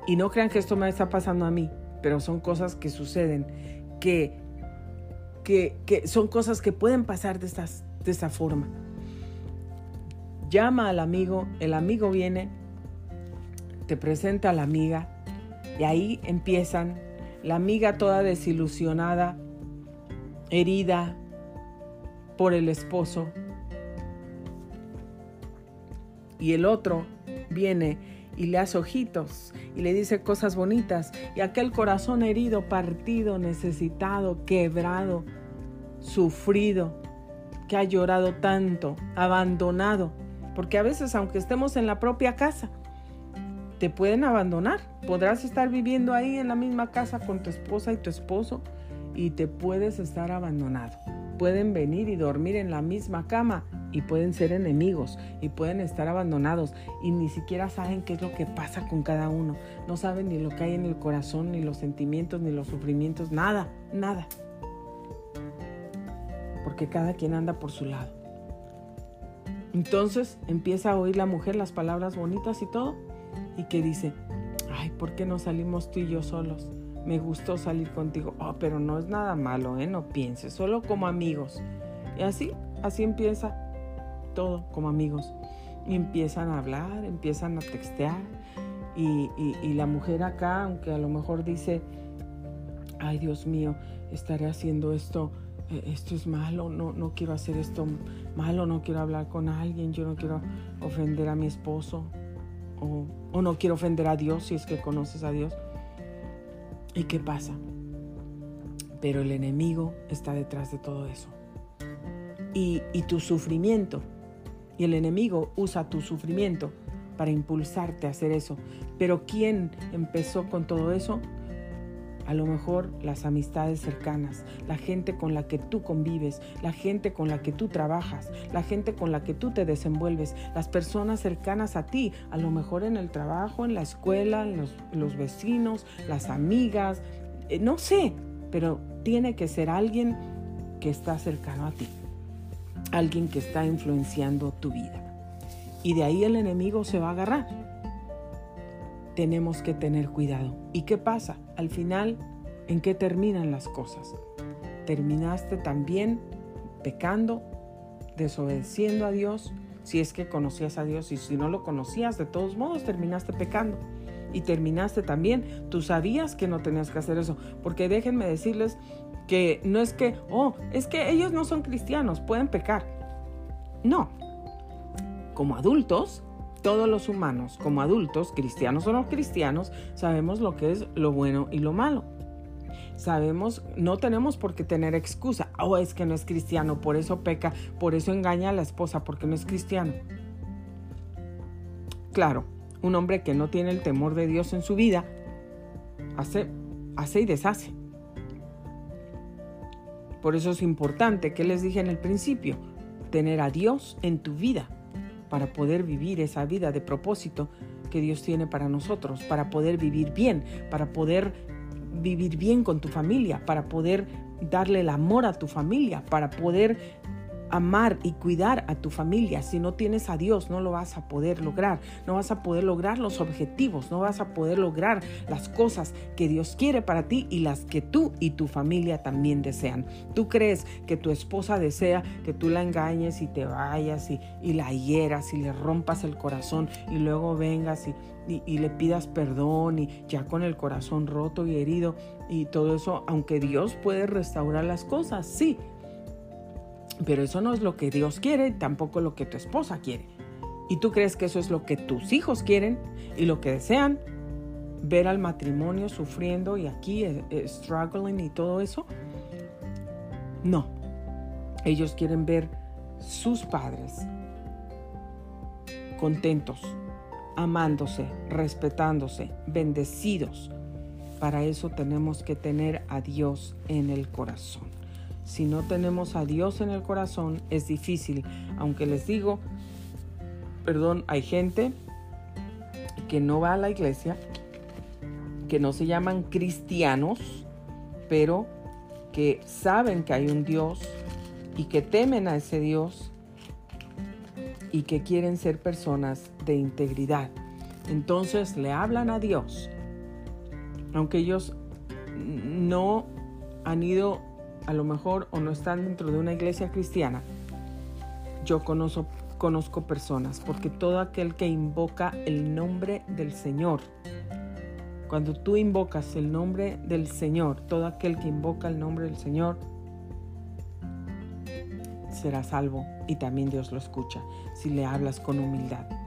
Speaker 1: Y no crean que esto me está pasando a mí, pero son cosas que suceden, que, que, son cosas que pueden pasar de, estas, de esta forma. Llama al amigo, el amigo viene, te presenta a la amiga y ahí empiezan la amiga toda desilusionada, herida por el esposo. Y el otro viene y le hace ojitos y le dice cosas bonitas. Y aquel corazón herido, partido, necesitado, quebrado, sufrido, que ha llorado tanto, abandonado. Porque a veces, aunque estemos en la propia casa, te pueden abandonar. Podrás estar viviendo ahí en la misma casa con tu esposa y tu esposo y te puedes estar abandonado. Pueden venir y dormir en la misma cama y pueden ser enemigos y pueden estar abandonados y ni siquiera saben qué es lo que pasa con cada uno. No saben ni lo que hay en el corazón, ni los sentimientos, ni los sufrimientos, nada, nada. Porque cada quien anda por su lado. Entonces empieza a oír la mujer las palabras bonitas y todo y que dice, ay, ¿por qué no salimos tú y yo solos? Me gustó salir contigo. Oh, pero no es nada malo, ¿eh? No pienses, solo como amigos. Y así, así empieza todo como amigos. Y empiezan a hablar, empiezan a textear. Y, la mujer acá, aunque a lo mejor dice, ay Dios mío, estaré haciendo esto, eh, esto es malo, no, no quiero hacer esto malo, no quiero hablar con alguien, yo no quiero ofender a mi esposo o, no quiero ofender a Dios si es que conoces a Dios. ¿Y qué pasa? Pero el enemigo está detrás de todo eso. Y, y tu sufrimiento y el enemigo usa tu sufrimiento para impulsarte a hacer eso. Pero ¿quién empezó con todo eso? A lo mejor las amistades cercanas, la gente con la que tú convives, la gente con la que tú trabajas, la gente con la que tú te desenvuelves, las personas cercanas a ti, a lo mejor en el trabajo, en la escuela, los, los, vecinos, las amigas, eh, no sé, pero tiene que ser alguien que está cercano a ti alguien que está influenciando tu vida. Y de ahí el enemigo se va a agarrar. Tenemos que tener cuidado. ¿Y qué pasa? Al final, ¿en qué terminan las cosas? Terminaste también pecando, desobedeciendo a Dios, si es que conocías a Dios y si no lo conocías, de todos modos terminaste pecando. Y terminaste también, tú sabías que no tenías que hacer eso, porque déjenme decirles que no es que, oh, es que ellos no son cristianos, pueden pecar. No. Como adultos, todos los humanos, como adultos, cristianos o no cristianos, sabemos lo que es lo bueno y lo malo. Sabemos, no tenemos por qué tener excusa. Oh, es que no es cristiano, por eso peca, por eso engaña a la esposa, porque no es cristiano. Claro, un hombre que no tiene el temor de Dios en su vida, hace, hace y deshace. Por eso es importante, que les dije en el principio, tener a Dios en tu vida para poder vivir esa vida de propósito que Dios tiene para nosotros, para poder vivir bien, para poder vivir bien con tu familia, para poder darle el amor a tu familia, para poder amar y cuidar a tu familia. Si no tienes a Dios, no lo vas a poder lograr. No vas a poder lograr los objetivos, no vas a poder lograr las cosas que Dios quiere para ti y las que tú y tu familia también desean. Tú crees que tu esposa desea que tú la engañes y te vayas y, la hieras y le rompas el corazón y luego vengas y, y le pidas perdón y ya con el corazón roto y herido y todo eso, aunque Dios puede restaurar las cosas, sí, pero eso no es lo que Dios quiere, tampoco lo que tu esposa quiere. Y tú crees que eso es lo que tus hijos quieren y lo que desean, ver al matrimonio sufriendo y aquí eh, eh, struggling y todo eso. No, ellos quieren ver sus padres contentos, amándose, respetándose, bendecidos. Para eso tenemos que tener a Dios en el corazón. Si no tenemos a Dios en el corazón, es difícil. Aunque les digo, perdón, hay gente que no va a la iglesia, que no se llaman cristianos, pero que saben que hay un Dios y que temen a ese Dios y que quieren ser personas de integridad. Entonces le hablan a Dios, aunque ellos no han ido a lo mejor o no están dentro de una iglesia cristiana. Yo conozco, conozco personas, porque todo aquel que invoca el nombre del Señor, cuando tú invocas el nombre del Señor, todo aquel que invoca el nombre del Señor, será salvo y también Dios lo escucha si le hablas con humildad.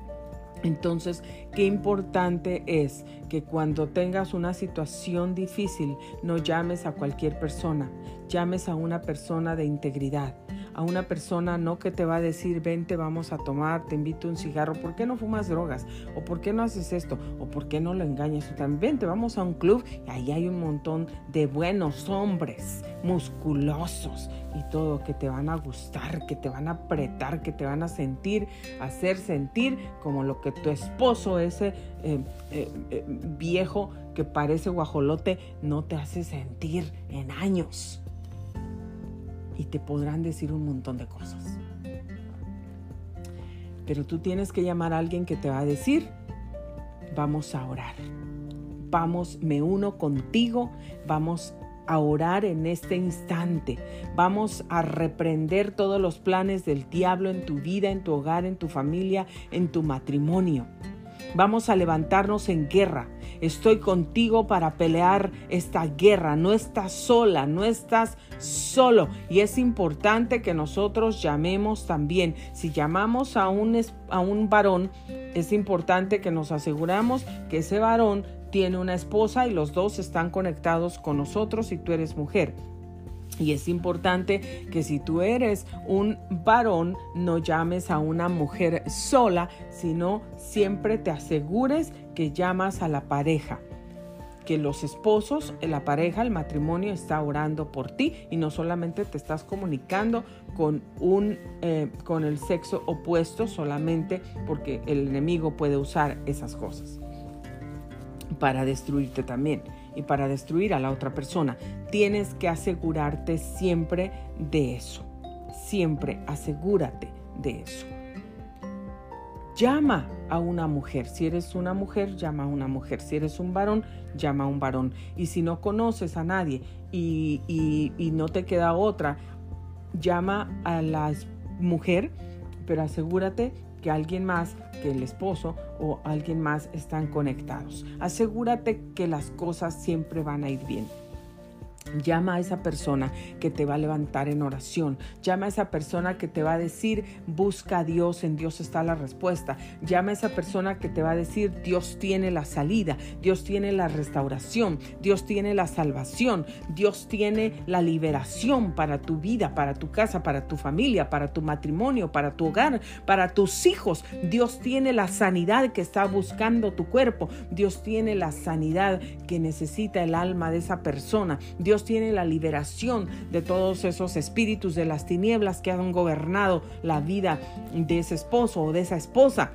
Speaker 1: Entonces, qué importante es que cuando tengas una situación difícil no llames a cualquier persona, llames a una persona de integridad, a una persona no que te va a decir, vente, vamos a tomar, te invito un cigarro, ¿por qué no fumas drogas? ¿O por qué no haces esto? ¿O por qué no lo engañas? O también, vente, vamos a un club y ahí hay un montón de buenos hombres, musculosos y todo, que te van a gustar, que te van a apretar, que te van a sentir, hacer sentir como lo que tu esposo, ese eh, eh, eh, viejo que parece guajolote, no te hace sentir en años y te podrán decir un montón de cosas. Pero tú tienes que llamar a alguien que te va a decir, vamos a orar. Vamos, me uno contigo, vamos a orar en este instante. Vamos a reprender todos los planes del diablo en tu vida, en tu hogar, en tu familia, en tu matrimonio. Vamos a levantarnos en guerra. Estoy contigo para pelear esta guerra. No estás sola, no estás solo. Y es importante que nosotros llamemos también. Si llamamos a un, a un varón, es importante que nos aseguramos que ese varón tiene una esposa y los dos están conectados con nosotros si tú eres mujer. Y es importante que si tú eres un varón, no llames a una mujer sola, sino siempre te asegures que llamas a la pareja. Que los esposos, la pareja, el matrimonio está orando por ti y no solamente te estás comunicando con un eh, con el sexo opuesto solamente porque el enemigo puede usar esas cosas para destruirte también y para destruir a la otra persona. Tienes que asegurarte siempre de eso. Siempre asegúrate de eso. Llama a una mujer. Si eres una mujer, llama a una mujer. Si eres un varón, llama a un varón. Y si no conoces a nadie y, no te queda otra, llama a la mujer, pero asegúrate que alguien más, que el esposo o alguien más están conectados. Asegúrate que las cosas siempre van a ir bien. Llama a esa persona que te va a levantar en oración. Llama a esa persona que te va a decir, busca a Dios, en Dios está la respuesta. Llama a esa persona que te va a decir, Dios tiene la salida, Dios tiene la restauración, Dios tiene la salvación, Dios tiene la liberación para tu vida, para tu casa, para tu familia, para tu matrimonio, para tu hogar, para tus hijos. Dios tiene la sanidad que está buscando tu cuerpo. Dios tiene la sanidad que necesita el alma de esa persona. Dios tiene la liberación de todos esos espíritus de las tinieblas que han gobernado la vida de ese esposo o de esa esposa.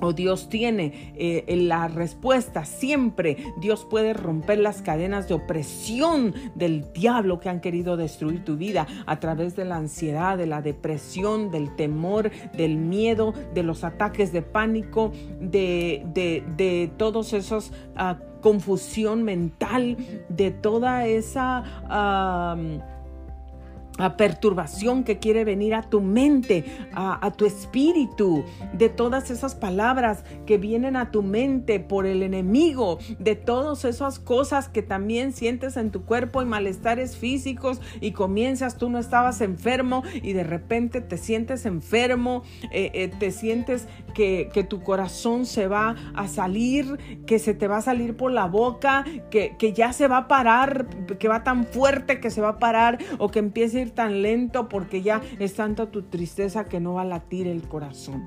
Speaker 1: O Dios tiene eh, la respuesta siempre. Dios puede romper las cadenas de opresión del diablo que han querido destruir tu vida a través de la ansiedad, de la depresión, del temor, del miedo, de los ataques de pánico, de, de, todos esos uh, confusión mental, de toda esa a perturbación que quiere venir a tu mente, a, tu espíritu, de todas esas palabras que vienen a tu mente por el enemigo, de todas esas cosas que también sientes en tu cuerpo y malestares físicos y comienzas, tú no estabas enfermo y de repente te sientes enfermo, eh, eh, te sientes que, tu corazón se va a salir, que se te va a salir por la boca, que, que ya se va a parar, que va tan fuerte que se va a parar o que empiece a ir tan lento porque ya es tanta tu tristeza que no va a latir el corazón.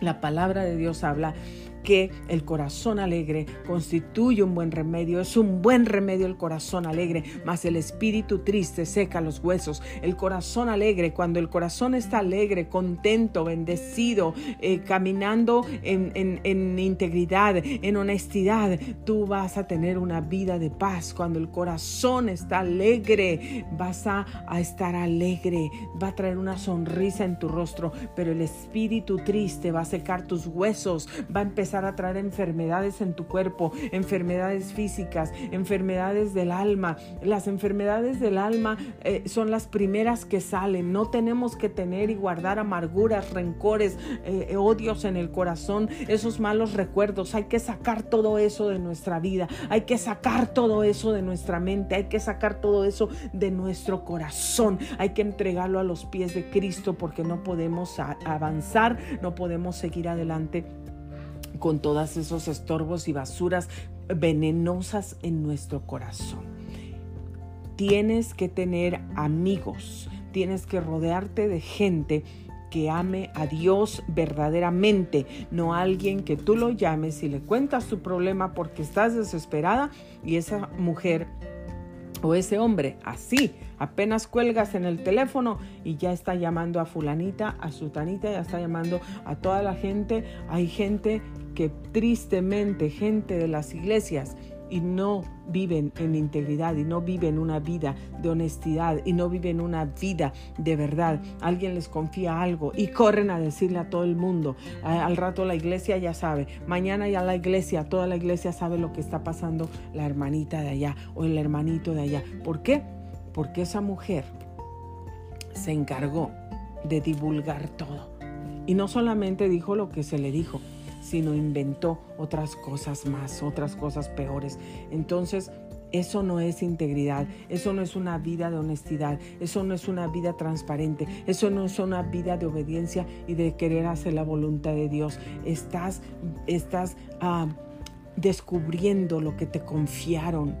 Speaker 1: La palabra de Dios habla que el corazón alegre constituye un buen remedio. Es un buen remedio el corazón alegre, mas el espíritu triste seca los huesos. El corazón alegre, cuando el corazón está alegre, contento, bendecido, eh, caminando en, en integridad, en honestidad, tú vas a tener una vida de paz. Cuando el corazón está alegre, vas a, a estar alegre, va a traer una sonrisa en tu rostro, pero el espíritu triste va a secar tus huesos, va a empezar a traer enfermedades en tu cuerpo, enfermedades físicas, enfermedades del alma. Las enfermedades del alma eh, son las primeras que salen. No tenemos que tener y guardar amarguras, rencores, eh, odios en el corazón, esos malos recuerdos. Hay que sacar todo eso de nuestra vida, hay que sacar todo eso de nuestra mente, hay que sacar todo eso de nuestro corazón, hay que entregarlo a los pies de Cristo porque no podemos avanzar, no podemos seguir adelante con todos esos estorbos y basuras venenosas en nuestro corazón. Tienes que tener amigos, tienes que rodearte de gente que ame a Dios verdaderamente, no alguien que tú lo llames y le cuentas tu problema porque estás desesperada y esa mujer o ese hombre así apenas cuelgas en el teléfono y ya está llamando a fulanita, a sutanita, ya está llamando a toda la gente. Hay gente que tristemente, gente de las iglesias, y no viven en integridad y no viven una vida de honestidad y no viven una vida de verdad. Alguien les confía algo y corren a decirle a todo el mundo. Al rato la iglesia ya sabe. Mañana ya la iglesia, toda la iglesia sabe lo que está pasando la hermanita de allá o el hermanito de allá. ¿Por qué? Porque esa mujer se encargó de divulgar todo. Y no solamente dijo lo que se le dijo, sino inventó otras cosas más, otras cosas peores. Entonces, eso no es integridad, eso no es una vida de honestidad, eso no es una vida transparente, eso no es una vida de obediencia y de querer hacer la voluntad de Dios. Estás, estás ah, descubriendo lo que te confiaron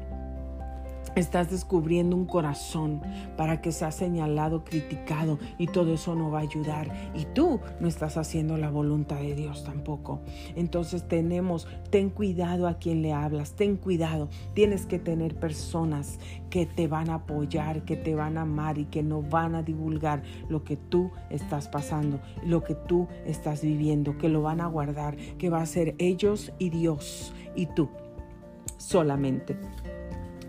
Speaker 1: Estás descubriendo un corazón para que sea señalado, criticado y todo eso no va a ayudar. Y tú no estás haciendo la voluntad de Dios tampoco. Entonces tenemos, ten cuidado a quien le hablas, ten cuidado. Tienes que tener personas que te van a apoyar, que te van a amar y que no van a divulgar lo que tú estás pasando, lo que tú estás viviendo, que lo van a guardar, que va a ser ellos y Dios y tú solamente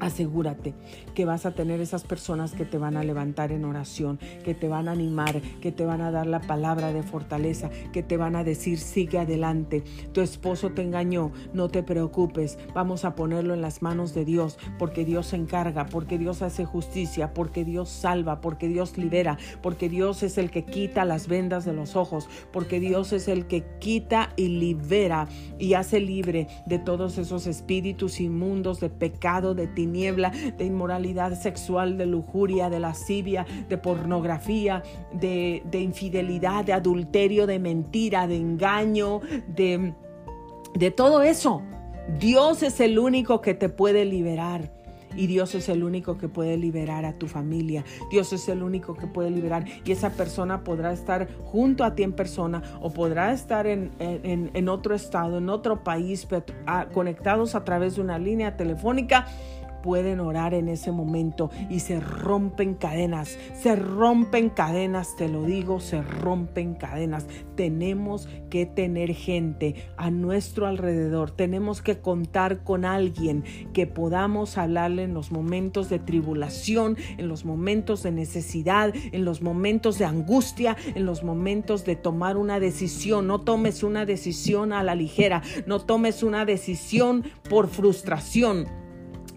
Speaker 1: asegúrate que vas a tener esas personas que te van a levantar en oración, que te van a animar, que te van a dar la palabra de fortaleza, que te van a decir sigue adelante. Tu esposo te engañó, no te preocupes, vamos a ponerlo en las manos de Dios, porque Dios se encarga, porque Dios hace justicia, porque Dios salva, porque Dios libera, porque Dios es el que quita las vendas de los ojos, porque Dios es el que quita y libera y hace libre de todos esos espíritus inmundos de pecado, de tinieblas niebla, de inmoralidad sexual, de lujuria, de lascivia, de pornografía, de, de infidelidad, de adulterio, de mentira, de engaño, de, de todo eso. Dios es el único que te puede liberar. Y Dios es el único que puede liberar a tu familia. Dios es el único que puede liberar. Y esa persona podrá estar junto a ti en persona o podrá estar en, en, en otro estado, en otro país, conectados a través de una línea telefónica pueden orar en ese momento y se rompen cadenas, se rompen cadenas, te lo digo, se rompen cadenas. Tenemos que tener gente a nuestro alrededor, tenemos que contar con alguien que podamos hablarle en los momentos de tribulación, en los momentos de necesidad, en los momentos de angustia, en los momentos de tomar una decisión. No tomes una decisión a la ligera, no tomes una decisión por frustración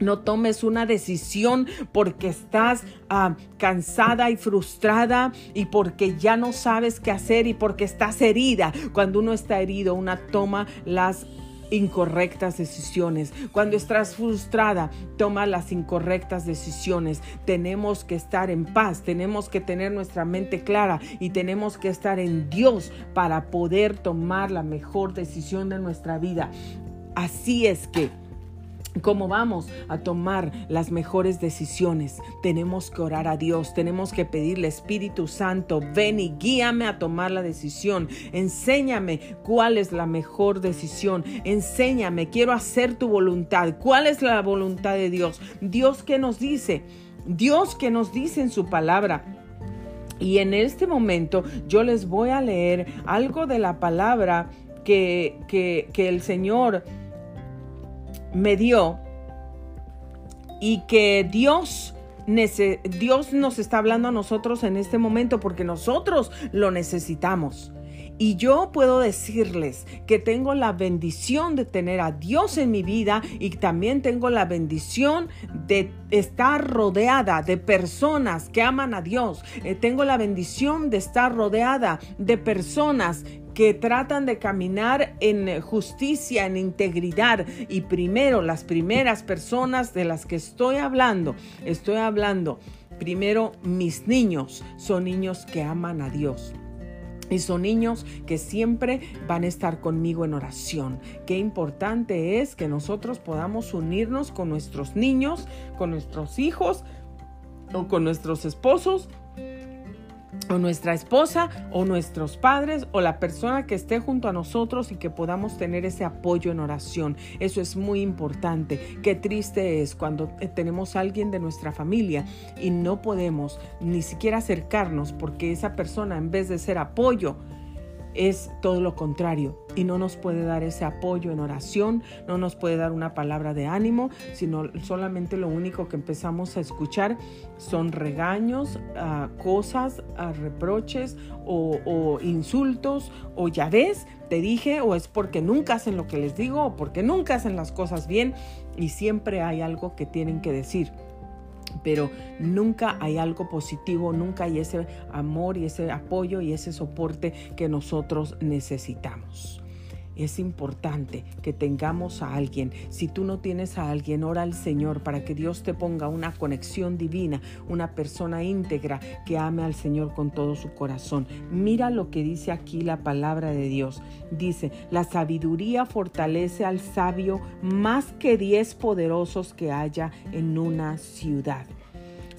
Speaker 1: no tomes una decisión porque estás ah, cansada y frustrada y porque ya no sabes qué hacer y porque estás herida. Cuando uno está herido, una toma las incorrectas decisiones. Cuando estás frustrada, toma las incorrectas decisiones. Tenemos que estar en paz, tenemos que tener nuestra mente clara y tenemos que estar en Dios para poder tomar la mejor decisión de nuestra vida. Así es que cómo vamos a tomar las mejores decisiones. Tenemos que orar a Dios, tenemos que pedirle Espíritu Santo, ven y guíame a tomar la decisión. Enséñame cuál es la mejor decisión. Enséñame, quiero hacer tu voluntad. ¿Cuál es la voluntad de Dios? Dios que nos dice, Dios que nos dice en su palabra. Y en este momento yo les voy a leer algo de la palabra que, que, que el Señor me dio y que Dios, Dios nos está hablando a nosotros en este momento porque nosotros lo necesitamos. Y yo puedo decirles que tengo la bendición de tener a Dios en mi vida y también tengo la bendición de estar rodeada de personas que aman a Dios. Eh, tengo la bendición de estar rodeada de personas que tratan de caminar en justicia, en integridad. Y primero, las primeras personas de las que estoy hablando, estoy hablando, primero, mis niños son niños que aman a Dios. Y son niños que siempre van a estar conmigo en oración. Qué importante es que nosotros podamos unirnos con nuestros niños, con nuestros hijos o con nuestros esposos o nuestra esposa o nuestros padres o la persona que esté junto a nosotros y que podamos tener ese apoyo en oración. Eso es muy importante. Qué triste es cuando eh, tenemos a alguien de nuestra familia y no podemos ni siquiera acercarnos porque esa persona en vez de ser apoyo, es todo lo contrario y no nos puede dar ese apoyo en oración, no nos puede dar una palabra de ánimo, sino solamente lo único que empezamos a escuchar son regaños, ah, cosas, ah, reproches o, o insultos o ya ves, te dije, o es porque nunca hacen lo que les digo o porque nunca hacen las cosas bien y siempre hay algo que tienen que decir pero nunca hay algo positivo, nunca hay ese amor y ese apoyo y ese soporte que nosotros necesitamos. Es importante que tengamos a alguien. Si tú no tienes a alguien, ora al Señor para que Dios te ponga una conexión divina, una persona íntegra que ame al Señor con todo su corazón. Mira lo que dice aquí la palabra de Dios. Dice, la sabiduría fortalece al sabio más que diez poderosos que haya en una ciudad.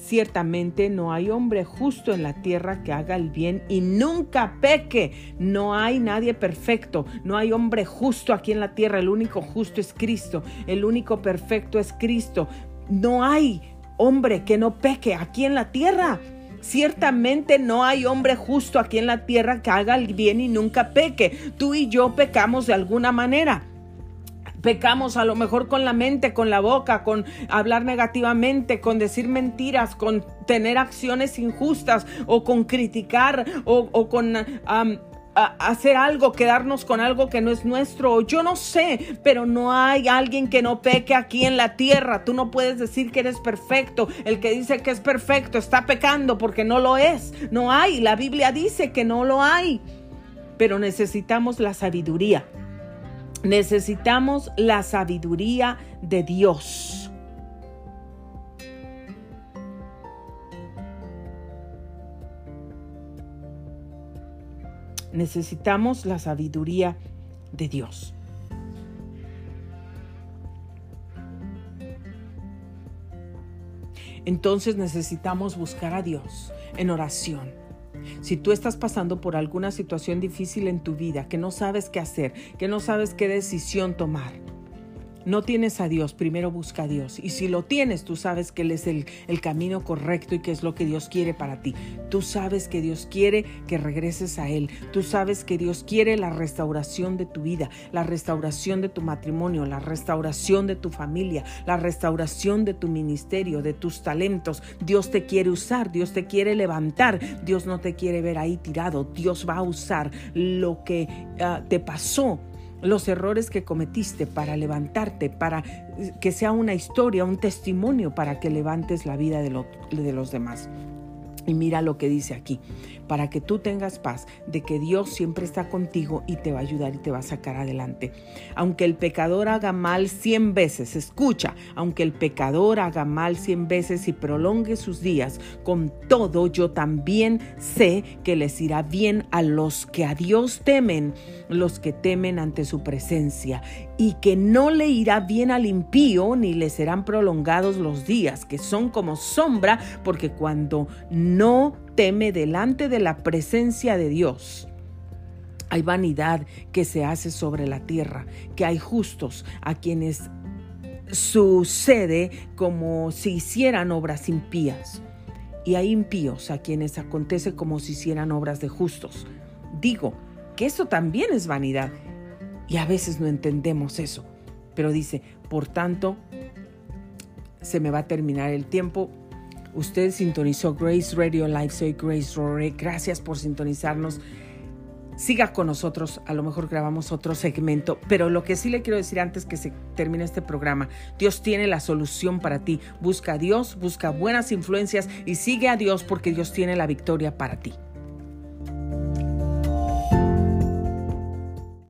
Speaker 1: Ciertamente no hay hombre justo en la tierra que haga el bien y nunca peque. No hay nadie perfecto. No hay hombre justo aquí en la tierra. El único justo es Cristo. El único perfecto es Cristo. No hay hombre que no peque aquí en la tierra. Ciertamente no hay hombre justo aquí en la tierra que haga el bien y nunca peque. Tú y yo pecamos de alguna manera. Pecamos a lo mejor con la mente, con la boca, con hablar negativamente, con decir mentiras, con tener acciones injustas o con criticar o, con... hacer algo, quedarnos con algo que no es nuestro. Yo no sé, pero no hay alguien que no peque aquí en la tierra. Tú no puedes decir que eres perfecto. El que dice que es perfecto está pecando porque no lo es. No hay. La Biblia dice que no lo hay. Pero necesitamos la sabiduría. Necesitamos la sabiduría de Dios. Necesitamos la sabiduría de Dios. Entonces necesitamos buscar a Dios en oración si tú estás pasando por alguna situación difícil en tu vida, que no sabes qué hacer, que no sabes qué decisión tomar, no tienes a Dios, primero busca a Dios. Y si lo tienes, tú sabes que Él es el, camino correcto y que es lo que Dios quiere para ti. Tú sabes que Dios quiere que regreses a Él. Tú sabes que Dios quiere la restauración de tu vida, la restauración de tu matrimonio, la restauración de tu familia, la restauración de tu ministerio, de tus talentos. Dios te quiere usar, Dios te quiere levantar, Dios no te quiere ver ahí tirado. Dios va a usar lo que ah, te pasó los errores que cometiste para levantarte, para que sea una historia, un testimonio para que levantes la vida de, los demás. Y mira lo que dice aquí para que tú tengas paz de que Dios siempre está contigo y te va a ayudar y te va a sacar adelante. Aunque el pecador haga mal cien veces, escucha, aunque el pecador haga mal cien veces y prolongue sus días, con todo yo también sé que les irá bien a los que a Dios temen, los que temen ante su presencia. y que no le irá bien al impío ni le serán prolongados los días, que son como sombra, porque cuando no teme delante de la presencia de Dios, hay vanidad que se hace sobre la tierra, que hay justos a quienes sucede como si hicieran obras impías. Y hay impíos a quienes acontece como si hicieran obras de justos. Digo que eso también es vanidad. Y a veces no entendemos eso. Pero dice, por tanto, se me va a terminar el tiempo. Usted sintonizó Grace Radio Live. Soy Grace Rory. Gracias por sintonizarnos siga con nosotros, a lo mejor grabamos otro segmento, pero lo que sí le quiero decir antes que se termine este programa, Dios tiene la solución para ti. Busca a Dios, busca buenas influencias y sigue a Dios porque Dios tiene la victoria para ti.